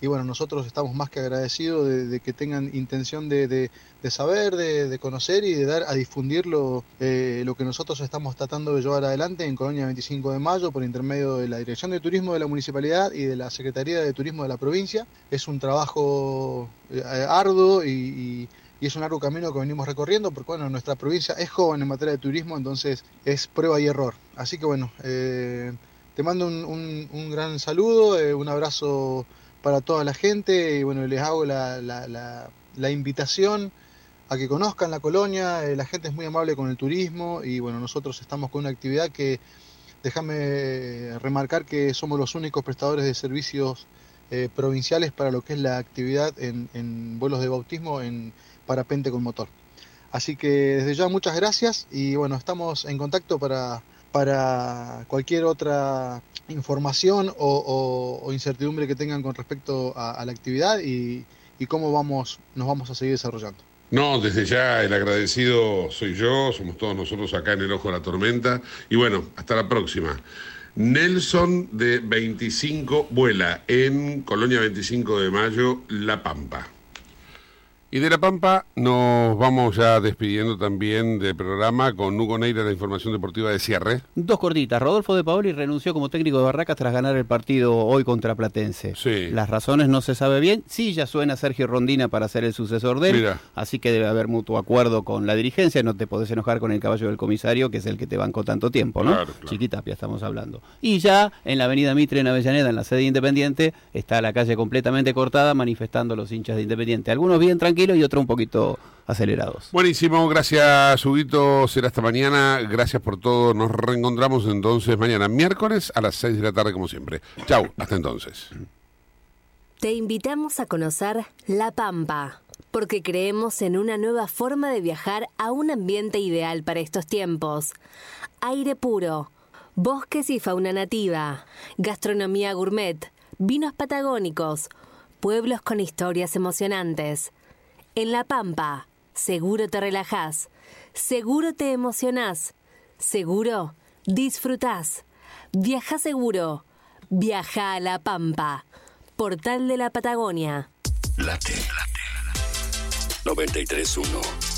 y bueno, nosotros estamos más que agradecidos de, que tengan intención de, saber, de, conocer y de dar a difundir lo, eh, lo que nosotros estamos tratando de llevar adelante en Colonia 25 de Mayo por intermedio de la Dirección de Turismo de la Municipalidad y de la Secretaría de Turismo de la provincia. Es un trabajo eh, arduo y, es un largo camino que venimos recorriendo porque bueno, nuestra provincia es joven en materia de turismo, entonces es prueba y error. Así que bueno, eh, te mando un, un gran saludo, un abrazo para toda la gente y bueno, les hago la, la, invitación a que conozcan la colonia, eh, la gente es muy amable con el turismo y bueno, nosotros estamos con una actividad que déjame remarcar que somos los únicos prestadores de servicios eh, provinciales para lo que es la actividad en, en vuelos de bautismo en parapente con motor. Así que desde ya muchas gracias y bueno, estamos en contacto para, para cualquier otra información o, incertidumbre que tengan con respecto a, la actividad y, cómo vamos, nos vamos a seguir desarrollando. No, desde ya el agradecido soy yo, somos todos nosotros acá en el Ojo de la Tormenta. Y bueno, hasta la próxima. Nelson de 25 vuela en Colonia 25 de Mayo, La Pampa. Y de La Pampa nos vamos ya despidiendo también del programa con Hugo Neira, la información deportiva de cierre. Dos cortitas. Rodolfo de Paoli renunció como técnico de Barracas tras ganar el partido hoy contra Platense. Sí. Las razones no se sabe bien. Sí, ya suena Sergio Rondina para ser el sucesor de él. Así que debe haber mutuo acuerdo con la dirigencia. No te podés enojar con el caballo del comisario, que es el que te bancó tanto tiempo, ¿no? Claro, Chiquitapia estamos hablando. Y ya en la avenida Mitre, en Avellaneda, en la sede Independiente, está la calle completamente cortada manifestando los hinchas de Independiente. Algunos bien tranquilos y otro un poquito acelerados. Buenísimo, gracias Huguito, será hasta mañana, gracias por todo, nos reencontramos entonces mañana miércoles a las 6 de la tarde como siempre. Chau, hasta entonces. Te invitamos a conocer La Pampa, porque creemos en una nueva forma de viajar a un ambiente ideal para estos tiempos. Aire puro, bosques y fauna nativa, gastronomía gourmet, vinos patagónicos, pueblos con historias emocionantes. En La Pampa, seguro te relajás, seguro te emocionás, seguro disfrutás. Viaja seguro, viaja a La Pampa, portal de la Patagonia. Late, late, 931